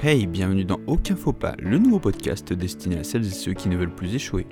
Hey, bienvenue dans Aucun Faux Pas, le nouveau podcast destiné à celles et ceux qui ne veulent plus échouer.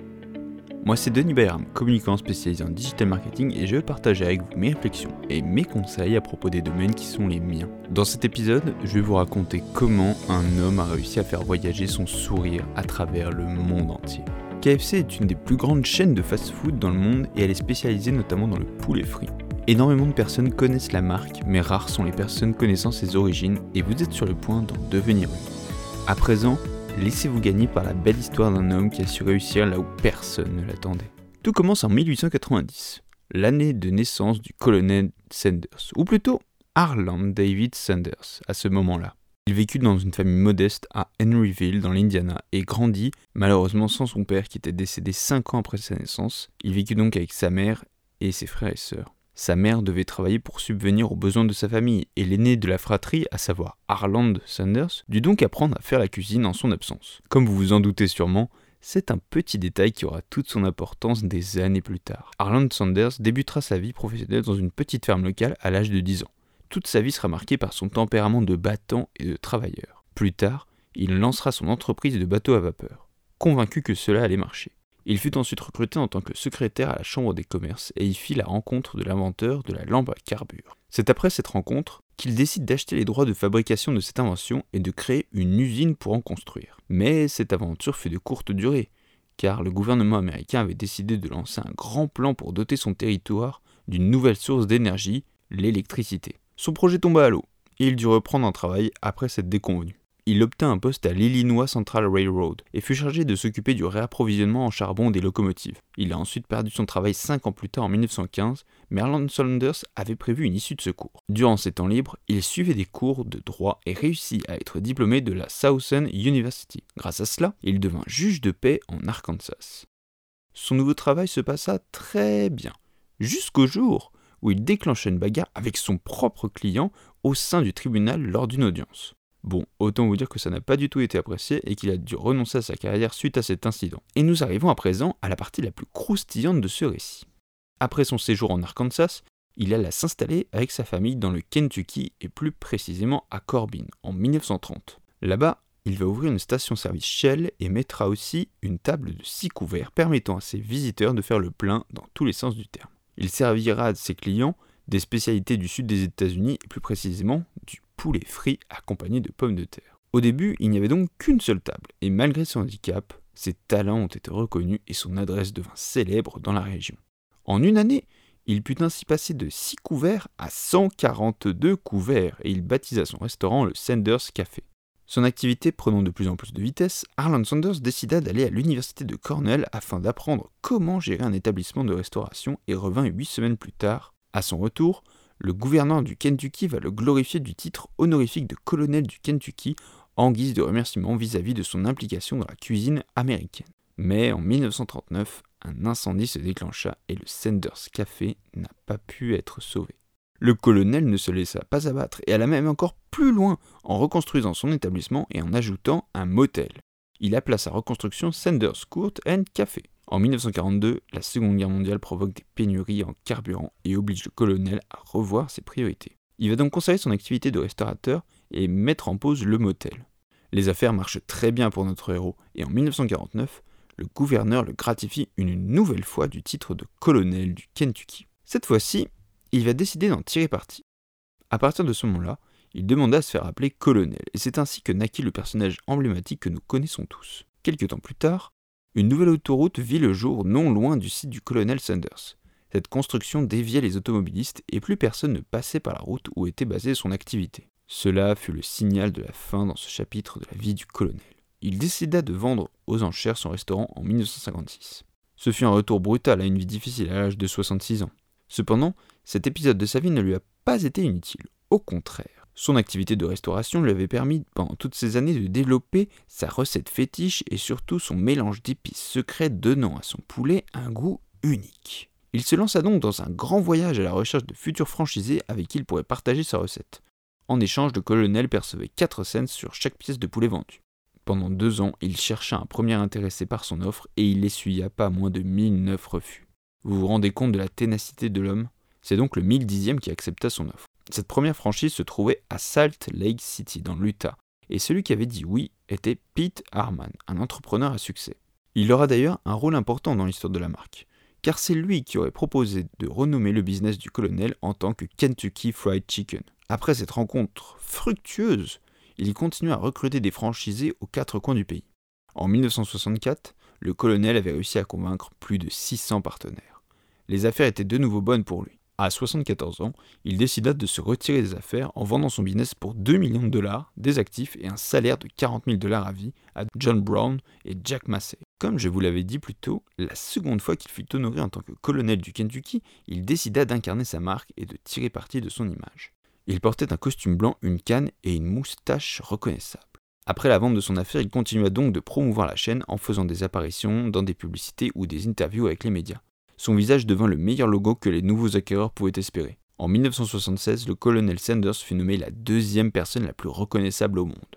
Moi c'est Denis Bayram, communicant spécialisé en digital marketing et je vais partager avec vous mes réflexions et mes conseils à propos des domaines qui sont les miens. Dans cet épisode, je vais vous raconter comment un homme a réussi à faire voyager son sourire à travers le monde entier. KFC est une des plus grandes chaînes de fast-food dans le monde et elle est spécialisée notamment dans le poulet frit. Énormément de personnes connaissent la marque, mais rares sont les personnes connaissant ses origines et vous êtes sur le point d'en devenir une. À présent, laissez-vous gagner par la belle histoire d'un homme qui a su réussir là où personne ne l'attendait. Tout commence en 1890, l'année de naissance du colonel Sanders, ou plutôt Harlan David Sanders à ce moment-là. Il vécut dans une famille modeste à Henryville dans l'Indiana et grandit malheureusement sans son père qui était décédé 5 ans après sa naissance. Il vécut donc avec sa mère et ses frères et sœurs. Sa mère devait travailler pour subvenir aux besoins de sa famille, et l'aîné de la fratrie, à savoir Harland Sanders, dut donc apprendre à faire la cuisine en son absence. Comme vous vous en doutez sûrement, c'est un petit détail qui aura toute son importance des années plus tard. Harland Sanders débutera sa vie professionnelle dans une petite ferme locale à l'âge de 10 ans. Toute sa vie sera marquée par son tempérament de battant et de travailleur. Plus tard, il lancera son entreprise de bateaux à vapeur, convaincu que cela allait marcher. Il fut ensuite recruté en tant que secrétaire à la Chambre des commerces et y fit la rencontre de l'inventeur de la lampe à carbure. C'est après cette rencontre qu'il décide d'acheter les droits de fabrication de cette invention et de créer une usine pour en construire. Mais cette aventure fut de courte durée, car le gouvernement américain avait décidé de lancer un grand plan pour doter son territoire d'une nouvelle source d'énergie, l'électricité. Son projet tomba à l'eau, et il dut reprendre un travail après cette déconvenue il obtint un poste à l'Illinois Central Railroad et fut chargé de s'occuper du réapprovisionnement en charbon des locomotives. Il a ensuite perdu son travail 5 ans plus tard en 1915, mais Erland Saunders avait prévu une issue de secours. Durant ses temps libres, il suivait des cours de droit et réussit à être diplômé de la Southern University. Grâce à cela, il devint juge de paix en Arkansas. Son nouveau travail se passa très bien, jusqu'au jour où il déclencha une bagarre avec son propre client au sein du tribunal lors d'une audience. Bon, autant vous dire que ça n'a pas du tout été apprécié et qu'il a dû renoncer à sa carrière suite à cet incident. Et nous arrivons à présent à la partie la plus croustillante de ce récit. Après son séjour en Arkansas, il alla s'installer avec sa famille dans le Kentucky et plus précisément à Corbin en 1930. Là-bas, il va ouvrir une station-service Shell et mettra aussi une table de six couverts permettant à ses visiteurs de faire le plein dans tous les sens du terme. Il servira à ses clients des spécialités du sud des États-Unis et plus précisément du poulet frit accompagné de pommes de terre. Au début, il n'y avait donc qu'une seule table, et malgré son handicap, ses talents ont été reconnus et son adresse devint célèbre dans la région. En une année, il put ainsi passer de 6 couverts à 142 couverts et il baptisa son restaurant le Sanders Café. Son activité prenant de plus en plus de vitesse, Harlan Sanders décida d'aller à l'université de Cornell afin d'apprendre comment gérer un établissement de restauration et revint huit semaines plus tard. À son retour, le gouverneur du Kentucky va le glorifier du titre honorifique de colonel du Kentucky en guise de remerciement vis-à-vis de son implication dans la cuisine américaine. Mais en 1939, un incendie se déclencha et le Sanders Café n'a pas pu être sauvé. Le colonel ne se laissa pas abattre et alla même encore plus loin en reconstruisant son établissement et en ajoutant un motel. Il appela sa reconstruction Sanders Court and Café. En 1942, la Seconde Guerre mondiale provoque des pénuries en carburant et oblige le colonel à revoir ses priorités. Il va donc conserver son activité de restaurateur et mettre en pause le motel. Les affaires marchent très bien pour notre héros et en 1949, le gouverneur le gratifie une nouvelle fois du titre de colonel du Kentucky. Cette fois-ci, il va décider d'en tirer parti. À partir de ce moment-là, il demanda à se faire appeler colonel, et c'est ainsi que naquit le personnage emblématique que nous connaissons tous. Quelques temps plus tard, une nouvelle autoroute vit le jour non loin du site du colonel Sanders. Cette construction déviait les automobilistes et plus personne ne passait par la route où était basée son activité. Cela fut le signal de la fin dans ce chapitre de la vie du colonel. Il décida de vendre aux enchères son restaurant en 1956. Ce fut un retour brutal à une vie difficile à l'âge de 66 ans. Cependant, cet épisode de sa vie ne lui a pas été inutile. Au contraire, son activité de restauration lui avait permis pendant toutes ces années de développer sa recette fétiche et surtout son mélange d'épices secrètes donnant à son poulet un goût unique. Il se lança donc dans un grand voyage à la recherche de futurs franchisés avec qui il pourrait partager sa recette. En échange, le colonel percevait 4 cents sur chaque pièce de poulet vendue. Pendant deux ans, il chercha un premier intéressé par son offre et il essuya pas moins de 1009 refus. Vous vous rendez compte de la ténacité de l'homme? C'est donc le 1010e qui accepta son offre. Cette première franchise se trouvait à Salt Lake City, dans l'Utah, Et celui qui avait dit oui était Pete Harman, un entrepreneur à succès. Il aura d'ailleurs un rôle important dans l'histoire de la marque, car c'est lui qui aurait proposé de renommer le business du colonel en tant que Kentucky Fried Chicken. Après cette rencontre fructueuse, il continue à recruter des franchisés aux quatre coins du pays. En 1964, le colonel avait réussi à convaincre plus de 600 partenaires. Les affaires étaient de nouveau bonnes pour lui. À 74 ans, il décida de se retirer des affaires en vendant son business pour 2 millions de dollars, des actifs et un salaire de 40 000 dollars à vie à John Brown et Jack Massey. Comme je vous l'avais dit plus tôt, la seconde fois qu'il fut honoré en tant que colonel du Kentucky, il décida d'incarner sa marque et de tirer parti de son image. Il portait un costume blanc, une canne et une moustache reconnaissable. Après la vente de son affaire, il continua donc de promouvoir la chaîne en faisant des apparitions dans des publicités ou des interviews avec les médias. Son visage devint le meilleur logo que les nouveaux acquéreurs pouvaient espérer. En 1976, le colonel Sanders fut nommé la deuxième personne la plus reconnaissable au monde.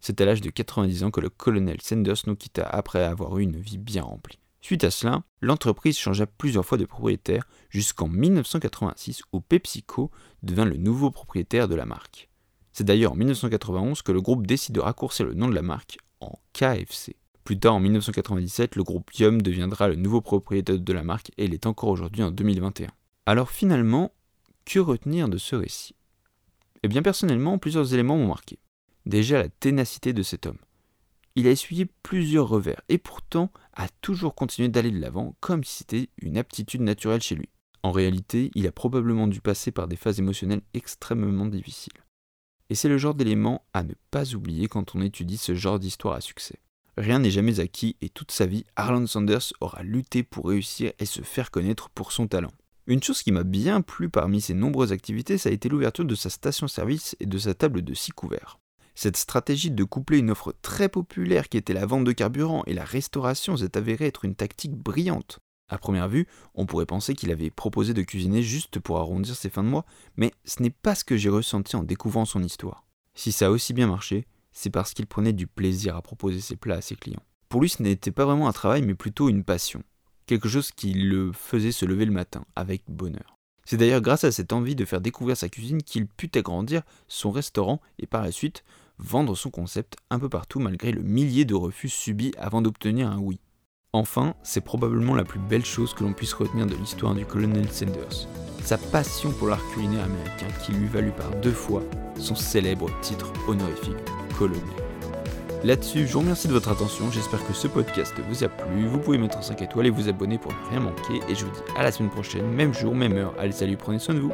C'est à l'âge de 90 ans que le colonel Sanders nous quitta après avoir eu une vie bien remplie. Suite à cela, l'entreprise changea plusieurs fois de propriétaire jusqu'en 1986 où PepsiCo devint le nouveau propriétaire de la marque. C'est d'ailleurs en 1991 que le groupe décide de raccourcir le nom de la marque en KFC. Plus tard, en 1997, le groupe Yum deviendra le nouveau propriétaire de la marque et il est encore aujourd'hui en 2021. Alors finalement, que retenir de ce récit? Eh bien personnellement, plusieurs éléments m'ont marqué. Déjà la ténacité de cet homme. Il a essuyé plusieurs revers et pourtant a toujours continué d'aller de l'avant comme si c'était une aptitude naturelle chez lui. En réalité, il a probablement dû passer par des phases émotionnelles extrêmement difficiles. Et c'est le genre d'élément à ne pas oublier quand on étudie ce genre d'histoire à succès. Rien n'est jamais acquis et toute sa vie, Harlan Sanders aura lutté pour réussir et se faire connaître pour son talent. Une chose qui m'a bien plu parmi ses nombreuses activités, ça a été l'ouverture de sa station-service et de sa table de six couverts. Cette stratégie de coupler une offre très populaire qui était la vente de carburant et la restauration s'est avérée être une tactique brillante. À première vue, on pourrait penser qu'il avait proposé de cuisiner juste pour arrondir ses fins de mois, mais ce n'est pas ce que j'ai ressenti en découvrant son histoire. Si ça a aussi bien marché, c'est parce qu'il prenait du plaisir à proposer ses plats à ses clients. Pour lui, ce n'était pas vraiment un travail, mais plutôt une passion. Quelque chose qui le faisait se lever le matin, avec bonheur. C'est d'ailleurs grâce à cette envie de faire découvrir sa cuisine qu'il put agrandir son restaurant et par la suite vendre son concept un peu partout malgré le millier de refus subis avant d'obtenir un oui. Enfin, c'est probablement la plus belle chose que l'on puisse retenir de l'histoire du colonel Sanders, sa passion pour l'art culinaire américain qui lui valut par deux fois son célèbre titre honorifique colonel. Là-dessus, je vous remercie de votre attention, j'espère que ce podcast vous a plu, vous pouvez mettre 5 étoiles et vous abonner pour ne rien manquer, et je vous dis à la semaine prochaine, même jour, même heure, allez salut, prenez soin de vous